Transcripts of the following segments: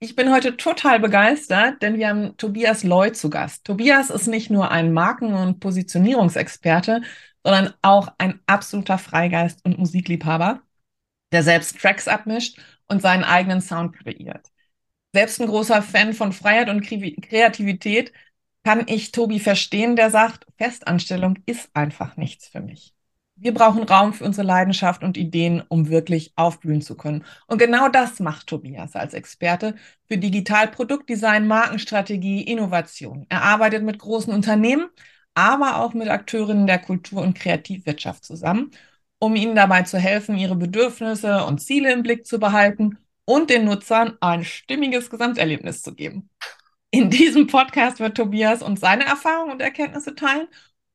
Ich bin heute total begeistert, denn wir haben Tobias Loy zu Gast. Tobias ist nicht nur ein Marken- und Positionierungsexperte, sondern auch ein absoluter Freigeist und Musikliebhaber, der selbst Tracks abmischt und seinen eigenen Sound kreiert. Selbst ein großer Fan von Freiheit und Kreativität kann ich Tobi verstehen, der sagt, Festanstellung ist einfach nichts für mich. Wir brauchen Raum für unsere Leidenschaft und Ideen, um wirklich aufblühen zu können. Und genau das macht Tobias als Experte für Digitalproduktdesign, Markenstrategie, Innovation. Er arbeitet mit großen Unternehmen, aber auch mit Akteurinnen der Kultur- und Kreativwirtschaft zusammen, um ihnen dabei zu helfen, ihre Bedürfnisse und Ziele im Blick zu behalten und den Nutzern ein stimmiges Gesamterlebnis zu geben. In diesem Podcast wird Tobias uns seine Erfahrungen und Erkenntnisse teilen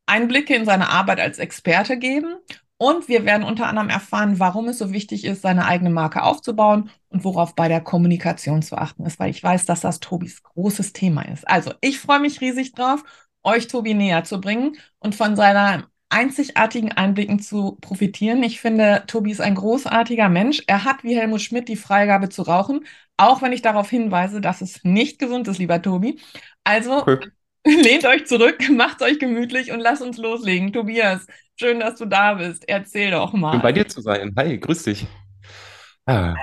Einblicke in seine Arbeit als Experte geben und wir werden unter anderem erfahren, warum es so wichtig ist, seine eigene Marke aufzubauen und worauf bei der Kommunikation zu achten ist, weil ich weiß, dass das Tobis großes Thema ist. Also, ich freue mich riesig drauf, euch Tobi näher zu bringen und von seiner einzigartigen Einblicken zu profitieren. Ich finde, Tobi ist ein großartiger Mensch. Er hat wie Helmut Schmidt die Freigabe zu rauchen, auch wenn ich darauf hinweise, dass es nicht gesund ist, lieber Tobi. Also, cool. Lehnt euch zurück, macht euch gemütlich und lasst uns loslegen. Tobias, schön, dass du da bist. Erzähl doch mal. Schön bei dir zu sein. Hi, grüß dich. Ah,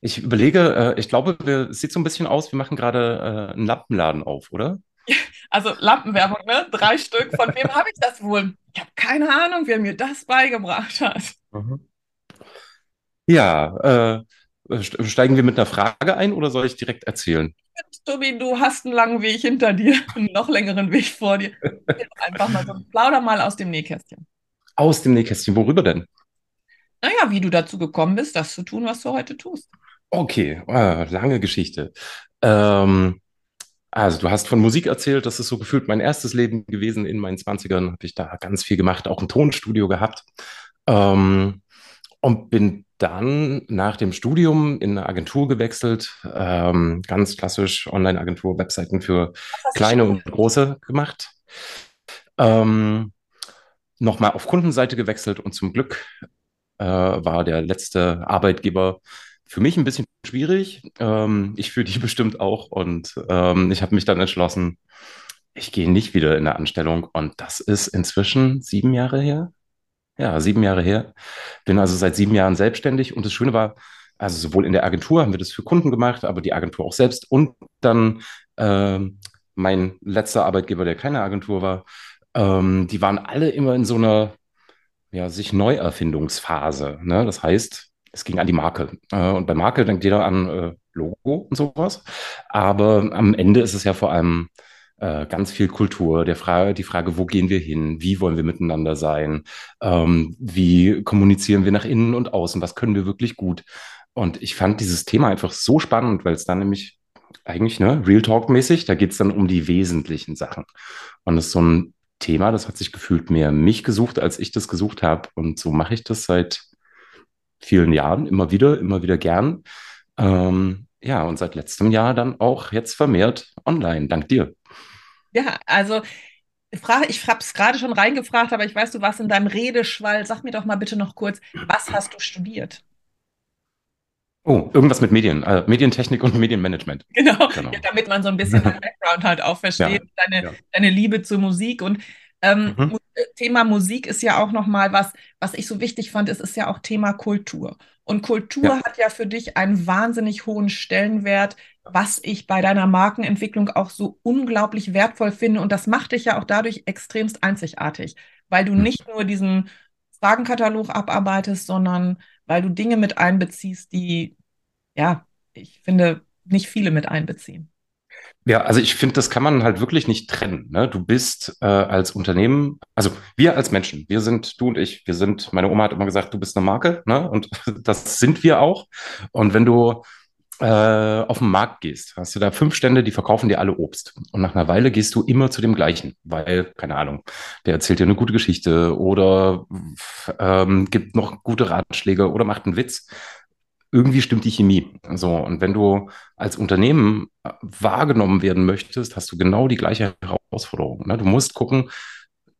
ich überlege, äh, ich glaube, es sieht so ein bisschen aus, wir machen gerade äh, einen Lampenladen auf, oder? Also Lampenwerbung, ne? Drei Stück. Von wem habe ich das wohl? Ich habe keine Ahnung, wer mir das beigebracht hat. Mhm. Ja, äh, steigen wir mit einer Frage ein oder soll ich direkt erzählen? Tobi, du hast einen langen Weg hinter dir, einen noch längeren Weg vor dir. Einfach mal so, plauder mal aus dem Nähkästchen. Aus dem Nähkästchen, worüber denn? Naja, wie du dazu gekommen bist, das zu tun, was du heute tust. Okay, äh, lange Geschichte. Ähm, also du hast von Musik erzählt, das ist so gefühlt mein erstes Leben gewesen. In meinen 20ern habe ich da ganz viel gemacht, auch ein Tonstudio gehabt. Ähm, und bin dann nach dem Studium in eine Agentur gewechselt, ähm, ganz klassisch Online-Agentur, Webseiten für kleine und große gemacht. Ähm, Nochmal auf Kundenseite gewechselt und zum Glück äh, war der letzte Arbeitgeber für mich ein bisschen schwierig. Ähm, ich für die bestimmt auch. Und ähm, ich habe mich dann entschlossen, ich gehe nicht wieder in eine Anstellung. Und das ist inzwischen sieben Jahre her. Ja, sieben Jahre her. Bin also seit sieben Jahren selbstständig und das Schöne war, also sowohl in der Agentur haben wir das für Kunden gemacht, aber die Agentur auch selbst und dann äh, mein letzter Arbeitgeber, der keine Agentur war, ähm, die waren alle immer in so einer ja, sich Neuerfindungsphase. Ne? Das heißt, es ging an die Marke. Äh, und bei Marke denkt jeder an äh, Logo und sowas. Aber am Ende ist es ja vor allem äh, ganz viel Kultur, der Frage, die Frage, wo gehen wir hin, wie wollen wir miteinander sein, ähm, wie kommunizieren wir nach innen und außen, was können wir wirklich gut. Und ich fand dieses Thema einfach so spannend, weil es dann nämlich eigentlich, ne, Real Talk-mäßig, da geht es dann um die wesentlichen Sachen. Und das ist so ein Thema, das hat sich gefühlt mehr mich gesucht, als ich das gesucht habe. Und so mache ich das seit vielen Jahren, immer wieder, immer wieder gern. Ähm, ja, und seit letztem Jahr dann auch jetzt vermehrt online, dank dir. Ja, also ich habe es gerade schon reingefragt, aber ich weiß, du warst in deinem Redeschwall. Sag mir doch mal bitte noch kurz, was hast du studiert? Oh, irgendwas mit Medien, äh, Medientechnik und Medienmanagement. Genau, genau. Ja, damit man so ein bisschen den Background halt auch versteht, ja, deine, ja. deine Liebe zur Musik. Und ähm, mhm. Thema Musik ist ja auch nochmal was, was ich so wichtig fand, es ist ja auch Thema Kultur. Und Kultur ja. hat ja für dich einen wahnsinnig hohen Stellenwert, was ich bei deiner Markenentwicklung auch so unglaublich wertvoll finde. Und das macht dich ja auch dadurch extremst einzigartig, weil du nicht nur diesen Fragenkatalog abarbeitest, sondern weil du Dinge mit einbeziehst, die, ja, ich finde, nicht viele mit einbeziehen. Ja, also ich finde, das kann man halt wirklich nicht trennen. Ne? Du bist äh, als Unternehmen, also wir als Menschen, wir sind, du und ich, wir sind, meine Oma hat immer gesagt, du bist eine Marke, ne? Und das sind wir auch. Und wenn du äh, auf den Markt gehst, hast du da fünf Stände, die verkaufen dir alle Obst. Und nach einer Weile gehst du immer zu dem gleichen, weil, keine Ahnung, der erzählt dir eine gute Geschichte oder ähm, gibt noch gute Ratschläge oder macht einen Witz. Irgendwie stimmt die Chemie. So, und wenn du als Unternehmen äh, wahrgenommen werden möchtest, hast du genau die gleiche Herausforderung. Ne? Du musst gucken,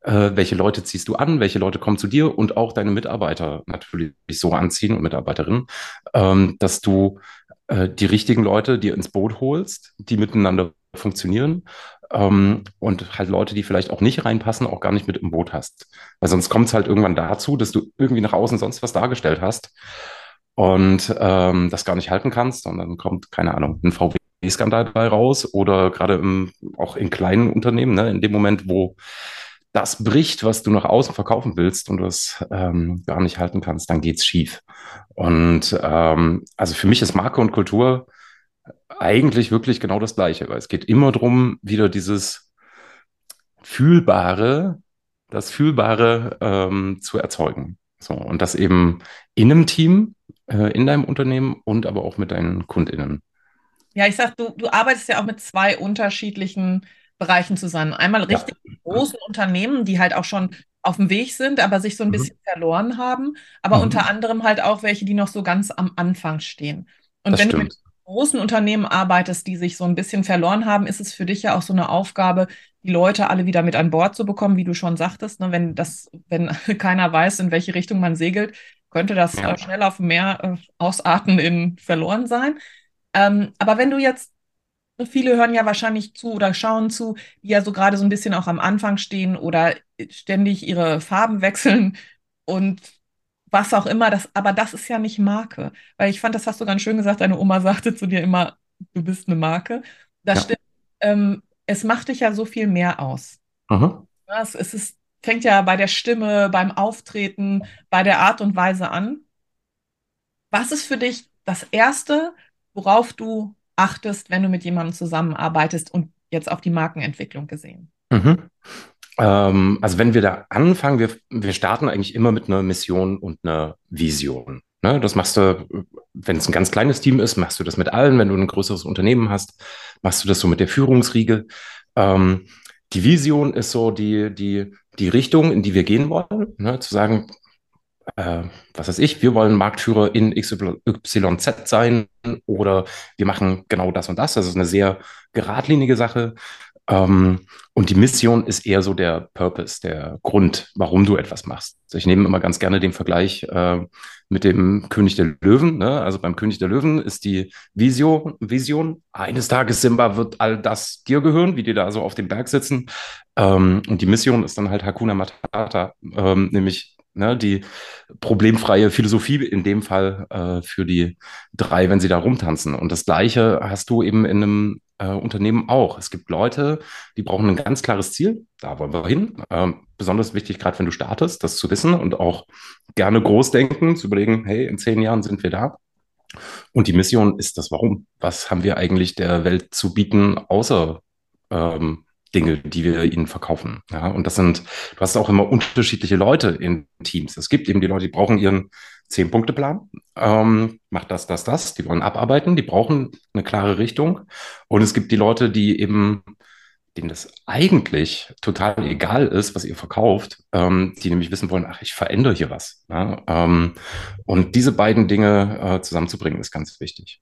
äh, welche Leute ziehst du an, welche Leute kommen zu dir und auch deine Mitarbeiter natürlich so anziehen und Mitarbeiterinnen, ähm, dass du äh, die richtigen Leute dir ins Boot holst, die miteinander funktionieren ähm, und halt Leute, die vielleicht auch nicht reinpassen, auch gar nicht mit im Boot hast. Weil sonst kommt es halt irgendwann dazu, dass du irgendwie nach außen sonst was dargestellt hast und ähm, das gar nicht halten kannst und dann kommt, keine Ahnung, ein VW-Skandal dabei raus oder gerade im, auch in kleinen Unternehmen, ne, in dem Moment, wo das bricht, was du nach außen verkaufen willst und du es ähm, gar nicht halten kannst, dann geht's schief. Und ähm, also für mich ist Marke und Kultur eigentlich wirklich genau das Gleiche, weil es geht immer darum, wieder dieses Fühlbare, das Fühlbare ähm, zu erzeugen. So, und das eben in einem Team, äh, in deinem Unternehmen und aber auch mit deinen KundInnen. Ja, ich sag, du, du arbeitest ja auch mit zwei unterschiedlichen Bereichen zusammen. Einmal richtig ja. großen Unternehmen, die halt auch schon auf dem Weg sind, aber sich so ein mhm. bisschen verloren haben, aber mhm. unter anderem halt auch welche, die noch so ganz am Anfang stehen. Und das wenn stimmt. du mit großen Unternehmen arbeitest, die sich so ein bisschen verloren haben, ist es für dich ja auch so eine Aufgabe, die Leute alle wieder mit an Bord zu bekommen, wie du schon sagtest. Ne? Wenn das, wenn keiner weiß, in welche Richtung man segelt, könnte das ja. äh, schnell auf Meer äh, ausarten in verloren sein. Ähm, aber wenn du jetzt Viele hören ja wahrscheinlich zu oder schauen zu, die ja so gerade so ein bisschen auch am Anfang stehen oder ständig ihre Farben wechseln und was auch immer. Das, aber das ist ja nicht Marke. Weil ich fand, das hast du ganz schön gesagt, deine Oma sagte zu dir immer, du bist eine Marke. Das ja. stimmt. Ähm, es macht dich ja so viel mehr aus. Mhm. es, es ist, fängt ja bei der Stimme, beim Auftreten, bei der Art und Weise an. Was ist für dich das Erste, worauf du achtest, wenn du mit jemandem zusammenarbeitest und jetzt auf die Markenentwicklung gesehen? Mhm. Ähm, also wenn wir da anfangen, wir, wir starten eigentlich immer mit einer Mission und einer Vision. Ne? Das machst du, wenn es ein ganz kleines Team ist, machst du das mit allen. Wenn du ein größeres Unternehmen hast, machst du das so mit der Führungsriege. Ähm, die Vision ist so die, die, die Richtung, in die wir gehen wollen. Ne? Zu sagen, äh, was weiß ich, wir wollen Marktführer in XYZ sein oder wir machen genau das und das. Das ist eine sehr geradlinige Sache. Ähm, und die Mission ist eher so der Purpose, der Grund, warum du etwas machst. Also ich nehme immer ganz gerne den Vergleich äh, mit dem König der Löwen. Ne? Also beim König der Löwen ist die Vision, Vision, eines Tages Simba wird all das dir gehören, wie die da so auf dem Berg sitzen. Ähm, und die Mission ist dann halt Hakuna Matata, ähm, nämlich ne, die problemfreie Philosophie in dem Fall äh, für die drei, wenn sie da rumtanzen. Und das Gleiche hast du eben in einem äh, Unternehmen auch. Es gibt Leute, die brauchen ein ganz klares Ziel, da wollen wir hin. Ähm, besonders wichtig, gerade wenn du startest, das zu wissen und auch gerne groß denken, zu überlegen, hey, in zehn Jahren sind wir da. Und die Mission ist das Warum. Was haben wir eigentlich der Welt zu bieten, außer ähm, Dinge, die wir ihnen verkaufen. Ja, und das sind, du hast auch immer unterschiedliche Leute in Teams. Es gibt eben die Leute, die brauchen ihren Zehn-Punkte-Plan, ähm, macht das, das, das, die wollen abarbeiten, die brauchen eine klare Richtung. Und es gibt die Leute, die eben, denen das eigentlich total egal ist, was ihr verkauft, ähm, die nämlich wissen wollen, ach, ich verändere hier was. Ja? Ähm, und diese beiden Dinge äh, zusammenzubringen, ist ganz wichtig.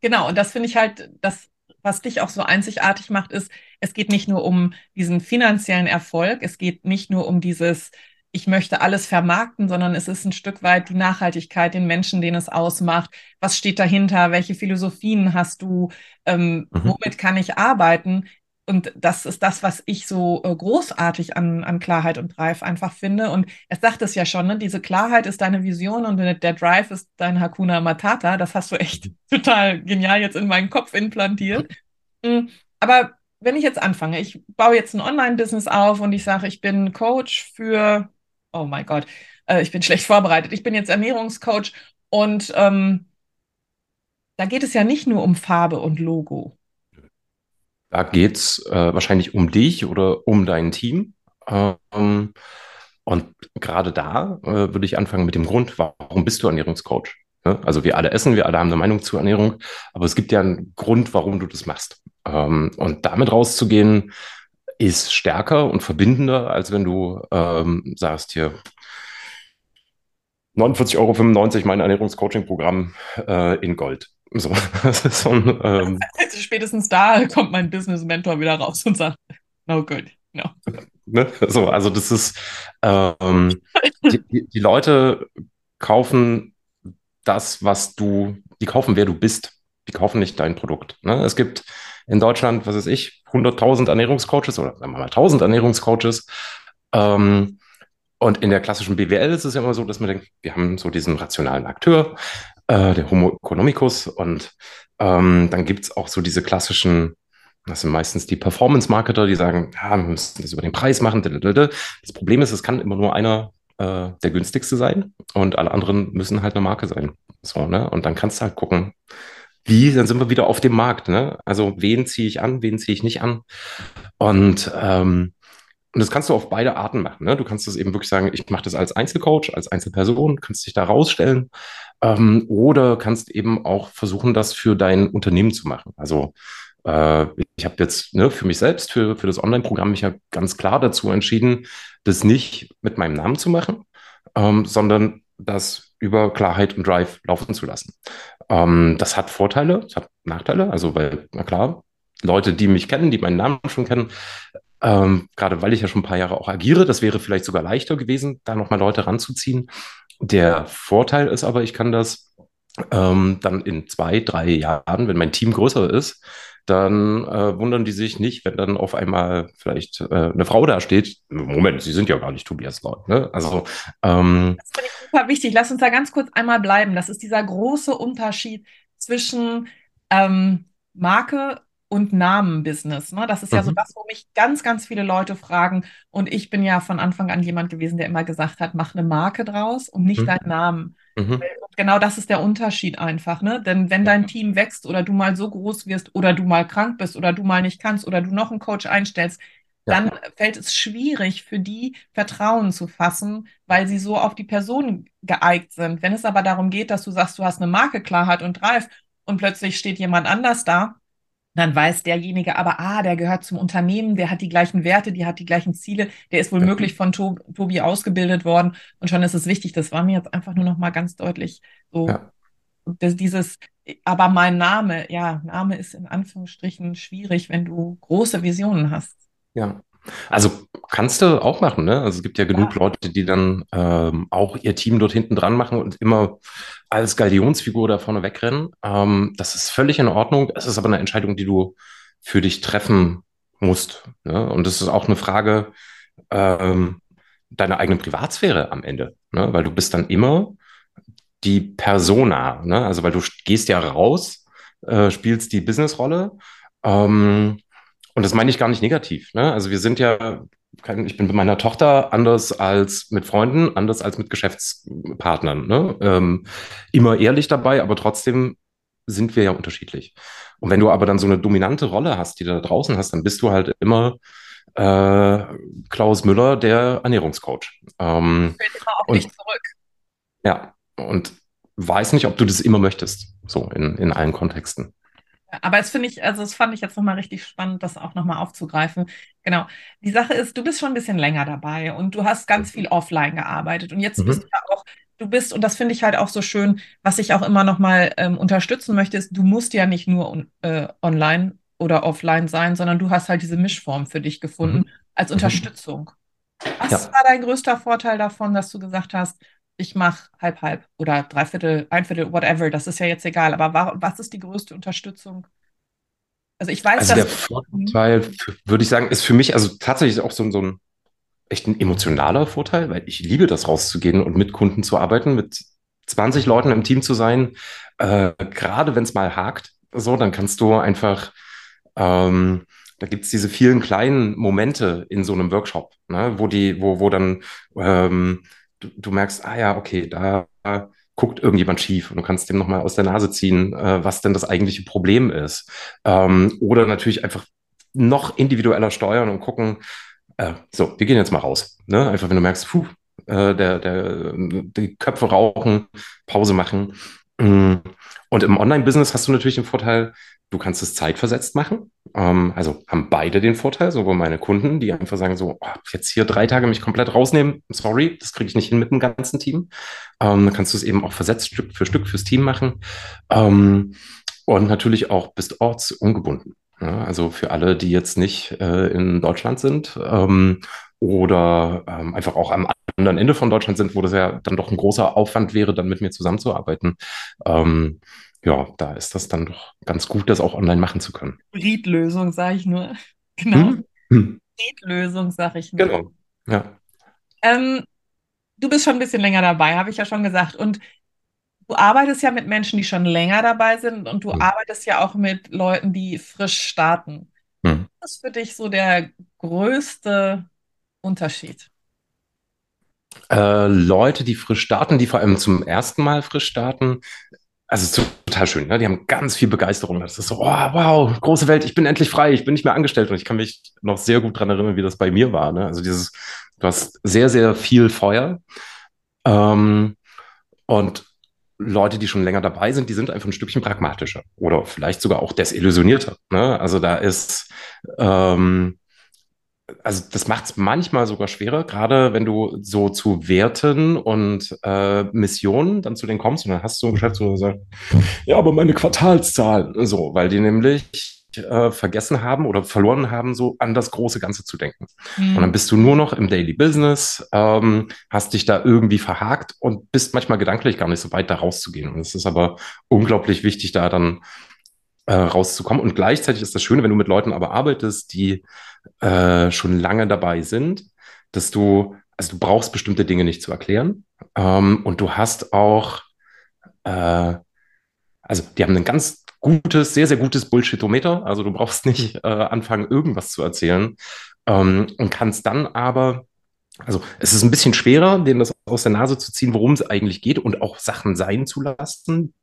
Genau, und das finde ich halt, das was dich auch so einzigartig macht, ist, es geht nicht nur um diesen finanziellen Erfolg, es geht nicht nur um dieses, ich möchte alles vermarkten, sondern es ist ein Stück weit die Nachhaltigkeit, den Menschen, den es ausmacht. Was steht dahinter? Welche Philosophien hast du? Ähm, mhm. Womit kann ich arbeiten? Und das ist das, was ich so äh, großartig an, an Klarheit und Drive einfach finde. Und er sagt es ja schon, ne? diese Klarheit ist deine Vision und der Drive ist dein Hakuna Matata. Das hast du echt total genial jetzt in meinen Kopf implantiert. Mhm. Aber wenn ich jetzt anfange, ich baue jetzt ein Online-Business auf und ich sage, ich bin Coach für, oh mein Gott, äh, ich bin schlecht vorbereitet, ich bin jetzt Ernährungscoach und ähm, da geht es ja nicht nur um Farbe und Logo. Da geht es äh, wahrscheinlich um dich oder um dein Team. Ähm, und gerade da äh, würde ich anfangen mit dem Grund, warum bist du Ernährungscoach? Ne? Also wir alle essen, wir alle haben eine Meinung zur Ernährung, aber es gibt ja einen Grund, warum du das machst. Ähm, und damit rauszugehen, ist stärker und verbindender, als wenn du ähm, sagst hier 49,95 Euro mein Ernährungscoaching-Programm äh, in Gold. So, das ist so ein, ähm, also spätestens da kommt mein Business-Mentor wieder raus und sagt, no good, no. Ne? So, also das ist, ähm, die, die Leute kaufen das, was du, die kaufen, wer du bist. Die kaufen nicht dein Produkt. Ne? Es gibt in Deutschland, was weiß ich, 100.000 Ernährungscoaches oder sagen wir mal 1.000 Ernährungscoaches. Ähm, und in der klassischen BWL ist es ja immer so, dass man denkt, wir haben so diesen rationalen Akteur, äh, der Homo economicus, und ähm, dann gibt es auch so diese klassischen, das sind meistens die Performance-Marketer, die sagen, ja, wir müssen das über den Preis machen. Das Problem ist, es kann immer nur einer äh, der günstigste sein und alle anderen müssen halt eine Marke sein. So, ne? Und dann kannst du halt gucken, wie, dann sind wir wieder auf dem Markt. Ne? Also wen ziehe ich an, wen ziehe ich nicht an. Und, ähm, und das kannst du auf beide Arten machen. Ne? Du kannst das eben wirklich sagen, ich mache das als Einzelcoach, als Einzelperson, kannst dich da rausstellen. Ähm, oder kannst eben auch versuchen, das für dein Unternehmen zu machen. Also äh, ich habe jetzt ne, für mich selbst, für, für das Online-Programm mich ja ganz klar dazu entschieden, das nicht mit meinem Namen zu machen, ähm, sondern das über Klarheit und Drive laufen zu lassen. Ähm, das hat Vorteile, es hat Nachteile. Also, weil, na klar, Leute, die mich kennen, die meinen Namen schon kennen, ähm, gerade weil ich ja schon ein paar Jahre auch agiere, das wäre vielleicht sogar leichter gewesen, da nochmal Leute ranzuziehen. Der Vorteil ist aber, ich kann das ähm, dann in zwei, drei Jahren, wenn mein Team größer ist, dann äh, wundern die sich nicht, wenn dann auf einmal vielleicht äh, eine Frau da steht. Moment, sie sind ja gar nicht Tobias Leut. Ne? Also ähm, das finde ich super wichtig. Lass uns da ganz kurz einmal bleiben. Das ist dieser große Unterschied zwischen ähm, Marke und Namenbusiness. Ne? Das ist ja mhm. so das, wo mich ganz, ganz viele Leute fragen. Und ich bin ja von Anfang an jemand gewesen, der immer gesagt hat, mach eine Marke draus und nicht mhm. deinen Namen. Mhm. Genau das ist der Unterschied einfach, ne? Denn wenn dein Team wächst oder du mal so groß wirst oder du mal krank bist oder du mal nicht kannst oder du noch einen Coach einstellst, ja. dann fällt es schwierig für die Vertrauen zu fassen, weil sie so auf die Person geeignet sind. Wenn es aber darum geht, dass du sagst, du hast eine Marke Klarheit und Reif und plötzlich steht jemand anders da, dann weiß derjenige aber, ah, der gehört zum Unternehmen, der hat die gleichen Werte, die hat die gleichen Ziele, der ist wohl ja. möglich von Tob Tobi ausgebildet worden und schon ist es wichtig. Das war mir jetzt einfach nur noch mal ganz deutlich so, ja. dass dieses, aber mein Name, ja, Name ist in Anführungsstrichen schwierig, wenn du große Visionen hast. Ja, also kannst du auch machen, ne? Also es gibt ja genug ja. Leute, die dann ähm, auch ihr Team dort hinten dran machen und immer als Galionsfigur da vorne wegrennen. Ähm, das ist völlig in Ordnung. Es ist aber eine Entscheidung, die du für dich treffen musst. Ne? Und das ist auch eine Frage ähm, deiner eigenen Privatsphäre am Ende, ne? weil du bist dann immer die Persona, ne? also weil du gehst ja raus, äh, spielst die Businessrolle. Ähm, und das meine ich gar nicht negativ. Ne? Also wir sind ja, ich bin mit meiner Tochter anders als mit Freunden, anders als mit Geschäftspartnern. Ne? Ähm, immer ehrlich dabei, aber trotzdem sind wir ja unterschiedlich. Und wenn du aber dann so eine dominante Rolle hast, die du da draußen hast, dann bist du halt immer äh, Klaus Müller, der Ernährungscoach. Ähm, Fällt immer auf und, dich zurück. Ja, und weiß nicht, ob du das immer möchtest, so in, in allen Kontexten. Aber es finde ich, also das fand ich jetzt nochmal richtig spannend, das auch nochmal aufzugreifen. Genau. Die Sache ist, du bist schon ein bisschen länger dabei und du hast ganz viel offline gearbeitet und jetzt mhm. bist du ja auch, du bist, und das finde ich halt auch so schön, was ich auch immer nochmal ähm, unterstützen möchte, ist, du musst ja nicht nur äh, online oder offline sein, sondern du hast halt diese Mischform für dich gefunden mhm. als mhm. Unterstützung. Was ja. war dein größter Vorteil davon, dass du gesagt hast, ich mache halb halb oder dreiviertel, ein Viertel, whatever, das ist ja jetzt egal. Aber war, was ist die größte Unterstützung? Also ich weiß, also dass der Vorteil, würde ich sagen, ist für mich also tatsächlich auch so, so ein echt ein emotionaler Vorteil, weil ich liebe das rauszugehen und mit Kunden zu arbeiten, mit 20 Leuten im Team zu sein. Äh, gerade wenn es mal hakt, so, dann kannst du einfach ähm, da gibt es diese vielen kleinen Momente in so einem Workshop, ne, wo die, wo, wo dann ähm, du, du merkst, ah ja, okay, da guckt irgendjemand schief und du kannst dem nochmal aus der Nase ziehen, äh, was denn das eigentliche Problem ist. Ähm, oder natürlich einfach noch individueller steuern und gucken, äh, so, wir gehen jetzt mal raus. Ne? Einfach wenn du merkst, puh, äh, der, der, die Köpfe rauchen, Pause machen. Mm, Und im Online-Business hast du natürlich den Vorteil, du kannst es zeitversetzt machen. Ähm, also haben beide den Vorteil, sowohl meine Kunden, die einfach sagen so, oh, jetzt hier drei Tage mich komplett rausnehmen, sorry, das kriege ich nicht hin mit dem ganzen Team. Ähm, dann kannst du es eben auch versetzt Stück für Stück fürs Team machen. Ähm, und natürlich auch bist ortsungebunden. Ja, also für alle, die jetzt nicht äh, in Deutschland sind ähm, oder ähm, einfach auch am anderen Ende von Deutschland sind, wo das ja dann doch ein großer Aufwand wäre, dann mit mir zusammenzuarbeiten. Ähm, ja, da ist das dann doch ganz gut, das auch online machen zu können. Hybridlösung, sage ich nur. Genau, Hm? Hm. Hybridlösung, sage ich nur. Genau. Ja. Ähm, du bist schon ein bisschen länger dabei, habe ich ja schon gesagt. Und du arbeitest ja mit Menschen, die schon länger dabei sind und du Hm. arbeitest ja auch mit Leuten, die frisch starten. Hm. Was ist für dich so der größte Unterschied? Äh, Leute, die frisch starten, die vor allem zum ersten Mal frisch starten, also es ist total schön, ne? Die haben ganz viel Begeisterung. Das ist so, oh, wow, große Welt, ich bin endlich frei, ich bin nicht mehr angestellt. Und ich kann mich noch sehr gut daran erinnern, wie das bei mir war. Ne? Also dieses, du hast sehr, sehr viel Feuer. Ähm, und Leute, die schon länger dabei sind, die sind einfach ein Stückchen pragmatischer oder vielleicht sogar auch desillusionierter. Ne? Also da ist, ähm, also das macht es manchmal sogar schwerer, gerade wenn du so zu Werten und äh, Missionen dann zu denen kommst und dann hast du ein Geschäftsführer, der sagt, ja, aber meine Quartalszahlen, so, weil die nämlich äh, vergessen haben oder verloren haben, so an das große Ganze zu denken. Und dann bist du nur noch im Daily Business, ähm, hast dich da irgendwie verhakt und bist manchmal gedanklich gar nicht so weit, da rauszugehen. Und es ist aber unglaublich wichtig, da dann äh, rauszukommen. Und gleichzeitig ist das Schöne, wenn du mit Leuten aber arbeitest, die äh, schon lange dabei sind, dass du, also du brauchst bestimmte Dinge nicht zu erklären. Ähm, und du hast auch, äh, also die haben ein ganz gutes, sehr, sehr gutes Bullshitometer. Also du brauchst nicht äh, anfangen, irgendwas zu erzählen. Ähm, und kannst dann aber also es ist ein bisschen schwerer, denen das aus der Nase zu ziehen, worum es eigentlich geht und auch Sachen sein zu lassen,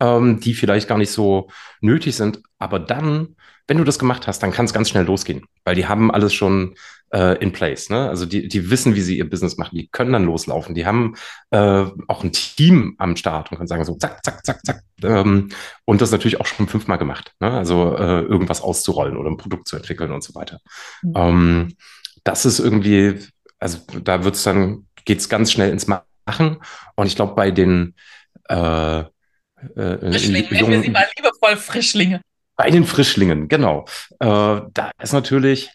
ähm, die vielleicht gar nicht so nötig sind. Aber dann, wenn du das gemacht hast, dann kann es ganz schnell losgehen, weil die haben alles schon äh, in place. Ne? Also die, die wissen, wie sie ihr Business machen, die können dann loslaufen. Die haben äh, auch ein Team am Start und können sagen so zack, zack, zack, zack. Ähm, und das natürlich auch schon fünfmal gemacht. Ne? Also äh, irgendwas auszurollen oder ein Produkt zu entwickeln und so weiter. Ähm, das ist irgendwie also da wird's dann, geht's ganz schnell ins Machen. Und ich glaube, bei den äh, äh, Frischlinge, nennen wir sie mal liebevoll Frischlinge. bei den Frischlingen, genau. Äh, da ist natürlich,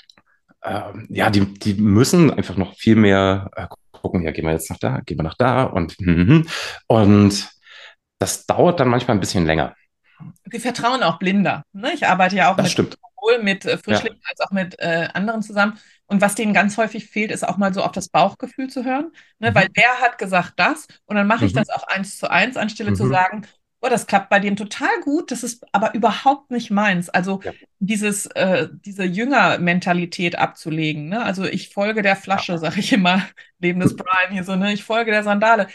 äh, ja, die, die müssen einfach noch viel mehr äh, gucken, ja, gehen wir jetzt nach da, gehen wir nach da und mhm. und das dauert dann manchmal ein bisschen länger. Sie vertrauen auch blinder. Ne? Ich arbeite ja auch Das mit stimmt. sowohl mit äh, Ja. Frischlingen als auch mit äh, anderen zusammen. Und was denen ganz häufig fehlt, ist auch mal so auf das Bauchgefühl zu hören. Ne? Weil Mhm. der hat gesagt das und dann mache ich Mhm. das auch eins zu eins, anstelle zu Mhm. sagen, oh, das klappt bei dem total gut, das ist aber überhaupt nicht meins. Also Ja. dieses, äh, diese Jünger-Mentalität abzulegen. Ne? Also ich folge der Ja. Flasche, sage ich immer, Leben des Brian hier so, ne? Ich folge der Sandale.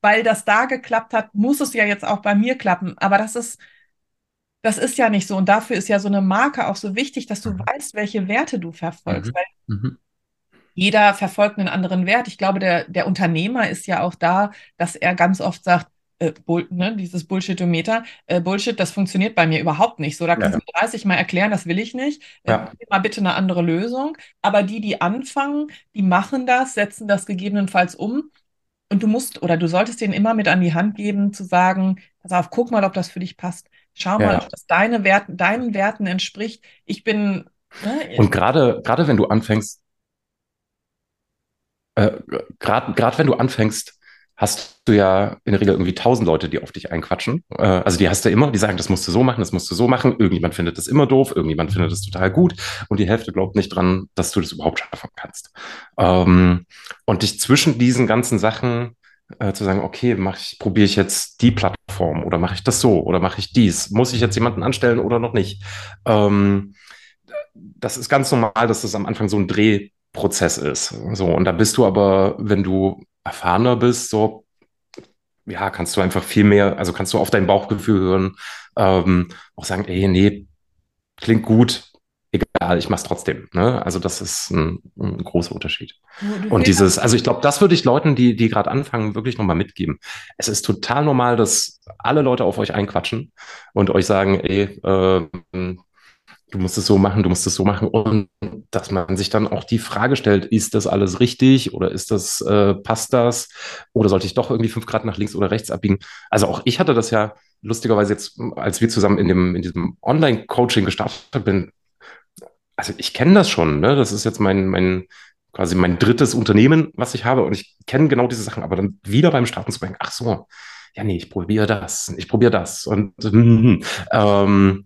Weil das da geklappt hat, muss es ja jetzt auch bei mir klappen. Aber das ist das ist ja nicht so. Und dafür ist ja so eine Marke auch so wichtig, dass du Mhm. weißt, welche Werte du verfolgst. Mhm. Mhm. jeder verfolgt einen anderen Wert. Ich glaube, der, der Unternehmer ist ja auch da, dass er ganz oft sagt, äh, Bull, ne, dieses Bullshitometer, äh, Bullshit, das funktioniert bei mir überhaupt nicht. So, da kannst du ja. mir 30 Mal erklären, das will ich nicht. Äh, Ja. mal bitte eine andere Lösung. Aber die, die anfangen, die machen das, setzen das gegebenenfalls um. Und du musst oder du solltest denen immer mit an die Hand geben, zu sagen, pass auf, guck mal, ob das für dich passt. Schau Ja, mal, ob das deine Werten, deinen Werten entspricht. Ich bin, ne, Und gerade, gerade wenn du anfängst, äh, gerade wenn du anfängst, hast du ja in der Regel irgendwie tausend Leute, die auf dich einquatschen. Äh, also die hast du immer, die sagen, das musst du so machen, das musst du so machen. Irgendjemand findet das immer doof, irgendjemand findet das total gut und die Hälfte glaubt nicht dran, dass du das überhaupt schaffen kannst. Ähm, und dich zwischen diesen ganzen Sachen äh, zu sagen, okay, mach ich, probiere ich jetzt die Plattform oder mache ich das so oder mache ich dies? Muss ich jetzt jemanden anstellen oder noch nicht? Ähm, das ist ganz normal, dass das am Anfang so ein Drehprozess ist. So, und da bist du aber, wenn du erfahrener bist, so, ja, kannst du einfach viel mehr, also kannst du auf dein Bauchgefühl hören, ähm, auch sagen, ey, nee, klingt gut, egal, ich mache es trotzdem. Ne? Also das ist ein, ein großer Unterschied. Du und dieses, also ich glaube, das würde ich Leuten, die, die gerade anfangen, wirklich nochmal mitgeben. Es ist total normal, dass alle Leute auf euch einquatschen und euch sagen, ey, äh, du musst es so machen, du musst es so machen und dass man sich dann auch die Frage stellt, ist das alles richtig oder ist das, äh, passt das oder sollte ich doch irgendwie fünf Grad nach links oder rechts abbiegen? Also auch ich hatte das ja lustigerweise jetzt, als wir zusammen in dem, in diesem Online-Coaching gestartet bin, also ich kenne das schon, ne? Das ist jetzt mein, mein, quasi mein drittes Unternehmen, was ich habe und ich kenne genau diese Sachen, aber dann wieder beim Starten zu denken, ach so, ja nee, ich probiere das, ich probiere das und hm, ähm,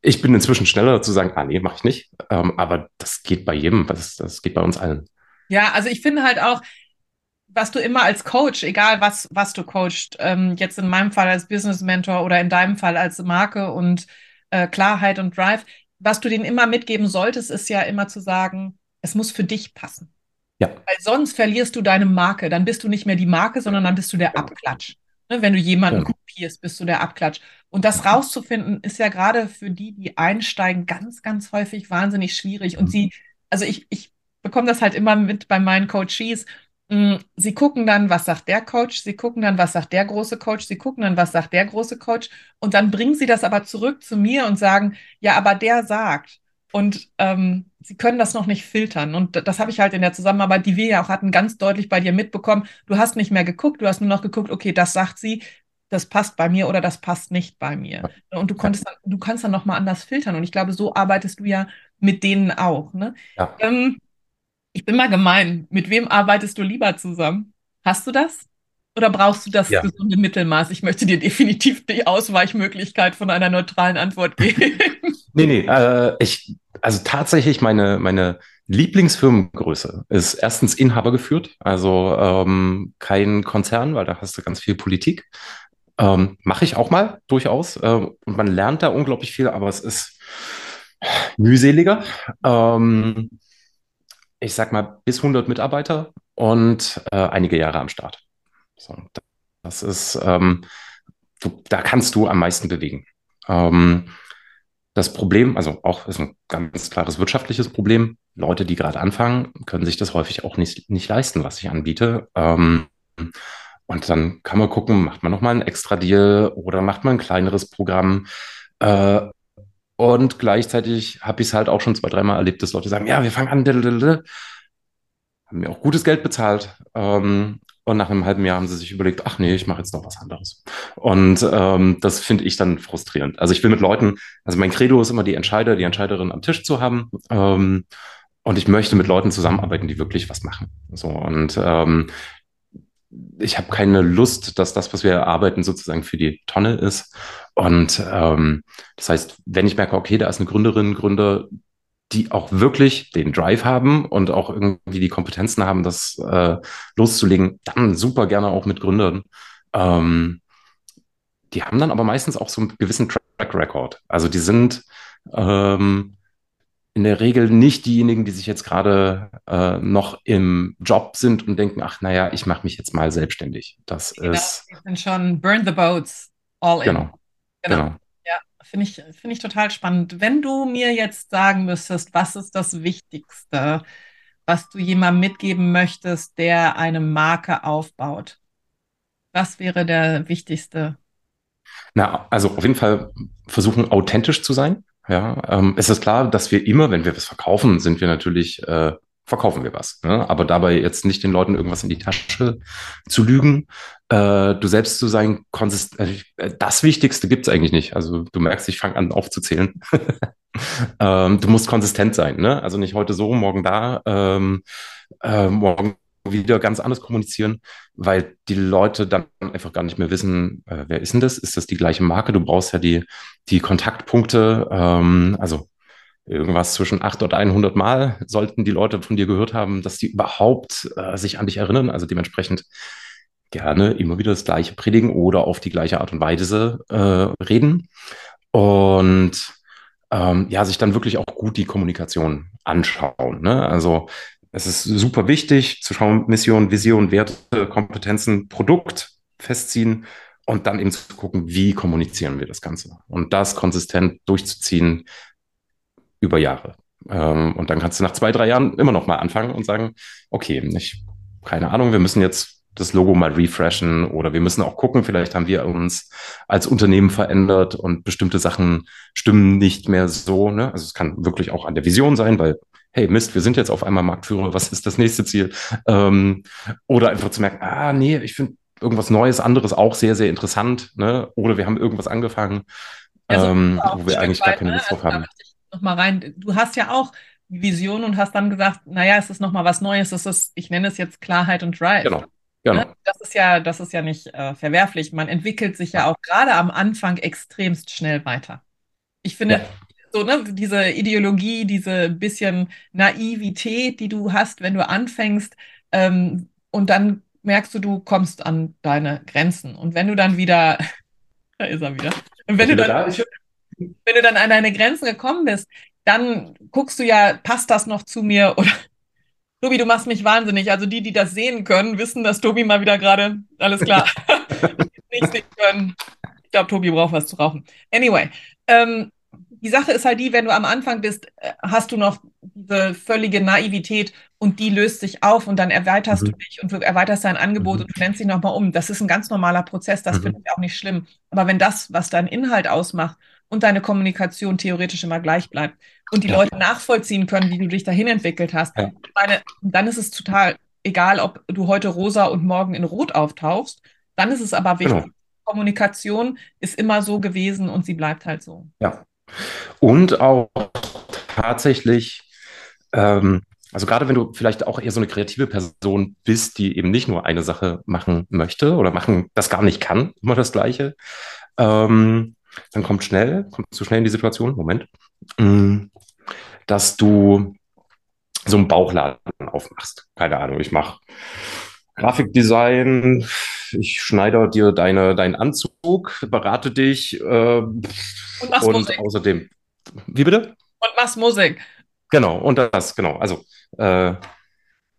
ich bin inzwischen schneller zu sagen, ah nee, mache ich nicht. Ähm, aber das geht bei jedem, das, das geht bei uns allen. Ja, also ich finde halt auch, was du immer als Coach, egal was, was du coachst, ähm, jetzt in meinem Fall als Business Mentor oder in deinem Fall als Marke und äh, Klarheit und Drive, was du denen immer mitgeben solltest, ist ja immer zu sagen, es muss für dich passen. Ja. Weil sonst verlierst du deine Marke. Dann bist du nicht mehr die Marke, sondern dann bist du der Abklatsch. Ne, wenn du jemanden ja. kopierst, bist du der Abklatsch. Und das rauszufinden, ist ja gerade für die, die einsteigen, ganz, ganz häufig wahnsinnig schwierig. Und mhm. sie, also ich, ich bekomme das halt immer mit bei meinen Coaches. Mm, sie gucken dann, was sagt der Coach, sie gucken dann, was sagt der große Coach, sie gucken dann, was sagt der große Coach und dann bringen sie das aber zurück zu mir und sagen, ja, aber der sagt. Und ähm, sie können das noch nicht filtern. Und das habe ich halt in der Zusammenarbeit, die wir ja auch hatten, ganz deutlich bei dir mitbekommen. Du hast nicht mehr geguckt, du hast nur noch geguckt, okay, das sagt sie, das passt bei mir oder das passt nicht bei mir. Und du konntest dann, du kannst dann nochmal anders filtern. Und ich glaube, so arbeitest du ja mit denen auch. Ne? Ja. Ähm, ich bin mal gemein. Mit wem arbeitest du lieber zusammen? Hast du das? Oder brauchst du das ja. gesunde Mittelmaß? Ich möchte dir definitiv die Ausweichmöglichkeit von einer neutralen Antwort geben. nee, nee, äh, ich, also tatsächlich meine, meine Lieblingsfirmengröße ist erstens Inhaber geführt, also ähm, kein Konzern, weil da hast du ganz viel Politik. Ähm, Mache ich auch mal durchaus. Äh, und man lernt da unglaublich viel, aber es ist mühseliger. Ähm, ich sag mal, bis 100 Mitarbeiter und äh, einige Jahre am Start. So, das ist, ähm, du, da kannst du am meisten bewegen. Ähm, das Problem, also auch ist ein ganz klares wirtschaftliches Problem. Leute, die gerade anfangen, können sich das häufig auch nicht, nicht leisten, was ich anbiete. Ähm, und dann kann man gucken, macht man nochmal einen extra Deal oder macht man ein kleineres Programm. Äh, und gleichzeitig habe ich es halt auch schon zwei, dreimal erlebt, dass Leute sagen, ja, wir fangen an, haben mir auch gutes Geld bezahlt. Ähm, und nach einem halben Jahr haben sie sich überlegt, ach nee, ich mache jetzt noch was anderes. Und ähm, das finde ich dann frustrierend. Also ich will mit Leuten, also mein Credo ist immer die Entscheider, die Entscheiderin am Tisch zu haben. Ähm, und ich möchte mit Leuten zusammenarbeiten, die wirklich was machen. So und ähm, ich habe keine Lust, dass das, was wir erarbeiten, sozusagen für die Tonne ist. Und ähm, das heißt, wenn ich merke, okay, da ist eine Gründerin, Gründer, die auch wirklich den Drive haben und auch irgendwie die Kompetenzen haben, das äh, loszulegen, dann super gerne auch mit Gründern. Ähm, die haben dann aber meistens auch so einen gewissen Track Record. Also die sind ähm, in der Regel nicht diejenigen, die sich jetzt gerade äh, noch im Job sind und denken, ach naja, ich mache mich jetzt mal selbstständig. Das genau, ist. Die sind schon burn the boats all in. Genau. genau. Finde ich, finde ich total spannend. Wenn du mir jetzt sagen müsstest, was ist das Wichtigste, was du jemandem mitgeben möchtest, der eine Marke aufbaut? Was wäre der wichtigste? Na, also auf jeden Fall versuchen, authentisch zu sein. Ja, ähm, es ist klar, dass wir immer, wenn wir was verkaufen, sind wir natürlich, äh, verkaufen wir was. Ne? Aber dabei jetzt nicht den Leuten irgendwas in die Tasche zu lügen, äh, du selbst zu sein, konsist äh, das Wichtigste gibt's eigentlich nicht. Also du merkst, ich fange an aufzuzählen. ähm, du musst konsistent sein, ne? Also nicht heute so, morgen da, ähm, äh, morgen wieder ganz anders kommunizieren, weil die Leute dann einfach gar nicht mehr wissen, äh, wer ist denn das? Ist das die gleiche Marke? Du brauchst ja die, die Kontaktpunkte, ähm, also irgendwas zwischen 8 und 100 Mal sollten die Leute von dir gehört haben, dass die überhaupt äh, sich an dich erinnern. Also dementsprechend gerne immer wieder das Gleiche predigen oder auf die gleiche Art und Weise äh, reden. Und ähm, ja, sich dann wirklich auch gut die Kommunikation anschauen. Ne? Also es ist super wichtig zu schauen, Mission, Vision, Werte, Kompetenzen, Produkt festziehen und dann eben zu gucken, wie kommunizieren wir das Ganze. Und das konsistent durchzuziehen, über Jahre. Ähm, und dann kannst du nach zwei, drei Jahren immer noch mal anfangen und sagen, okay, ich, keine Ahnung, wir müssen jetzt das Logo mal refreshen oder wir müssen auch gucken, vielleicht haben wir uns als Unternehmen verändert und bestimmte Sachen stimmen nicht mehr so. Ne? Also es kann wirklich auch an der Vision sein, weil, hey Mist, wir sind jetzt auf einmal Marktführer, was ist das nächste Ziel? Ähm, oder einfach zu merken, ah nee, ich finde irgendwas Neues, anderes auch sehr, sehr interessant. Ne? Oder wir haben irgendwas angefangen, ja, so ähm, wo wir eigentlich gar keine ne? Lust drauf also, haben. Noch mal rein. Du hast ja auch Vision und hast dann gesagt, naja, es ist noch mal was Neues. Es ist, ich nenne es jetzt Klarheit und Drive. Genau. Genau. Ne? Das ist ja, das ist ja nicht äh, verwerflich. Man entwickelt sich ja auch gerade am Anfang extremst schnell weiter. Ich finde, ja. so, ne, diese Ideologie, diese bisschen Naivität, die du hast, wenn du anfängst, ähm, und dann merkst du, du kommst an deine Grenzen. Und wenn du dann wieder, da ist er wieder. Und wenn du, dann, da? Wenn du dann an deine Grenzen gekommen bist, dann guckst du ja, passt das noch zu mir oder Tobi, du machst mich wahnsinnig. Also die, die das sehen können, wissen, dass Tobi mal wieder gerade, alles klar, nicht sehen können. Ich glaube, Tobi braucht was zu rauchen. Anyway, ähm, die Sache ist halt die, wenn du am Anfang bist, äh, hast du noch diese völlige Naivität und die löst sich auf und dann erweiterst mhm. du dich und du erweiterst dein Angebot mhm. und du nennst dich nochmal um. Das ist ein ganz normaler Prozess, das mhm. finde ich auch nicht schlimm. Aber wenn das, was dein Inhalt ausmacht und deine Kommunikation theoretisch immer gleich bleibt und die ja. Leute nachvollziehen können, wie du dich dahin entwickelt hast, ja. meine, dann ist es total egal, ob du heute rosa und morgen in rot auftauchst. Dann ist es aber wichtig. Genau. Kommunikation ist immer so gewesen und sie bleibt halt so. Ja. Und auch tatsächlich, ähm, also gerade wenn du vielleicht auch eher so eine kreative Person bist, die eben nicht nur eine Sache machen möchte oder machen, das gar nicht kann, immer das Gleiche, ähm, dann kommt schnell, kommt zu schnell in die Situation, Moment, mm, dass du so einen Bauchladen aufmachst. Keine Ahnung, ich mache Grafikdesign, ich schneide dir deine, deinen Anzug, berate dich äh, und, und Musik. außerdem. Wie bitte? Und machst Musik. Genau, und das, genau. Also, äh,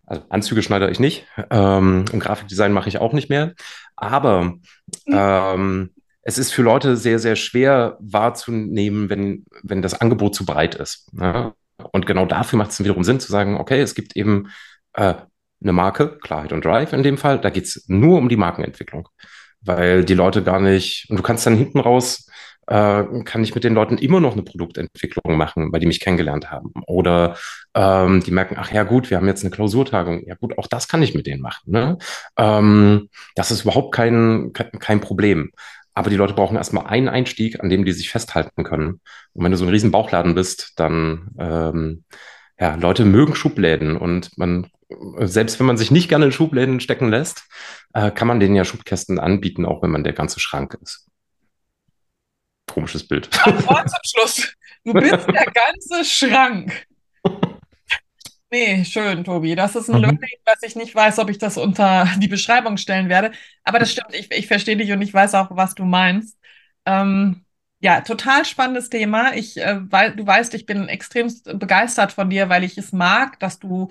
also Anzüge schneide ich nicht ähm, und Grafikdesign mache ich auch nicht mehr. Aber mhm. ähm, es ist für Leute sehr, sehr schwer wahrzunehmen, wenn, wenn das Angebot zu breit ist. Ne? Und genau dafür macht es wiederum Sinn zu sagen, okay, es gibt eben äh, eine Marke, Klarheit und Drive in dem Fall, da geht es nur um die Markenentwicklung. Weil die Leute gar nicht, und du kannst dann hinten raus, äh, kann ich mit den Leuten immer noch eine Produktentwicklung machen, weil die mich kennengelernt haben. Oder ähm, die merken, ach ja gut, wir haben jetzt eine Klausurtagung. Ja gut, auch das kann ich mit denen machen. Ne? Ähm, das ist überhaupt kein, kein Problem. Aber die Leute brauchen erstmal einen Einstieg, an dem die sich festhalten können. Und wenn du so ein riesen Bauchladen bist, dann, ähm, ja, Leute mögen Schubläden und man, selbst wenn man sich nicht gerne in Schubläden stecken lässt, äh, kann man denen ja Schubkästen anbieten, auch wenn man der ganze Schrank ist. Komisches Bild. Wort zum Schluss. Du bist der ganze Schrank. Nee, schön, Tobi. Das ist ein mhm. Learning, was ich nicht weiß, ob ich das unter die Beschreibung stellen werde. Aber das stimmt, ich, ich verstehe dich und ich weiß auch, was du meinst. Ähm, ja, total spannendes Thema. Ich, äh, weil, du weißt, ich bin extrem begeistert von dir, weil ich es mag, dass du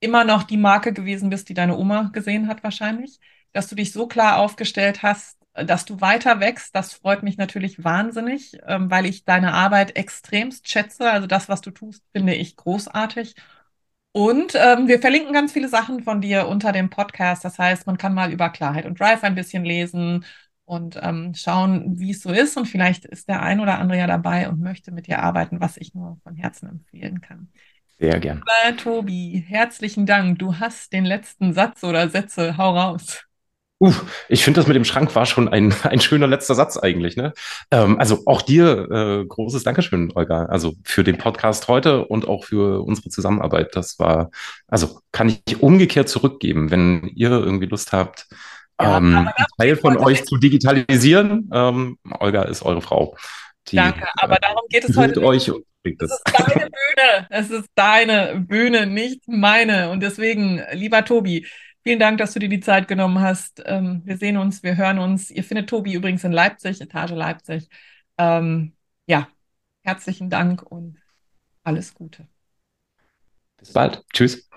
immer noch die Marke gewesen bist, die deine Oma gesehen hat, wahrscheinlich. Dass du dich so klar aufgestellt hast, dass du weiter wächst, das freut mich natürlich wahnsinnig, ähm, weil ich deine Arbeit extremst schätze. Also das, was du tust, finde ich großartig. Und ähm, wir verlinken ganz viele Sachen von dir unter dem Podcast. Das heißt, man kann mal über Klarheit und Drive ein bisschen lesen und ähm, schauen, wie es so ist. Und vielleicht ist der ein oder andere ja dabei und möchte mit dir arbeiten, was ich nur von Herzen empfehlen kann. Sehr gern. Lieber Tobi, herzlichen Dank. Du hast den letzten Satz oder Sätze. Hau raus. Uh, ich finde, das mit dem Schrank war schon ein, ein schöner letzter Satz eigentlich. Ne? Ähm, also auch dir äh, großes Dankeschön, Olga, also für den Podcast heute und auch für unsere Zusammenarbeit. Das war, also kann ich umgekehrt zurückgeben, wenn ihr irgendwie Lust habt, ja, ähm, Teil von euch zu digitalisieren. Ähm, Olga ist eure Frau. Die, Danke, aber darum geht es heute. Euch nicht. Es ist deine Bühne. Es ist deine Bühne, nicht meine. Und deswegen, lieber Tobi, Vielen Dank, dass du dir die Zeit genommen hast. Ähm, wir sehen uns, wir hören uns. Ihr findet Tobi übrigens in Leipzig, Etage Leipzig. Ähm, ja, herzlichen Dank und alles Gute. Bis bald. Tschüss. Tschüss.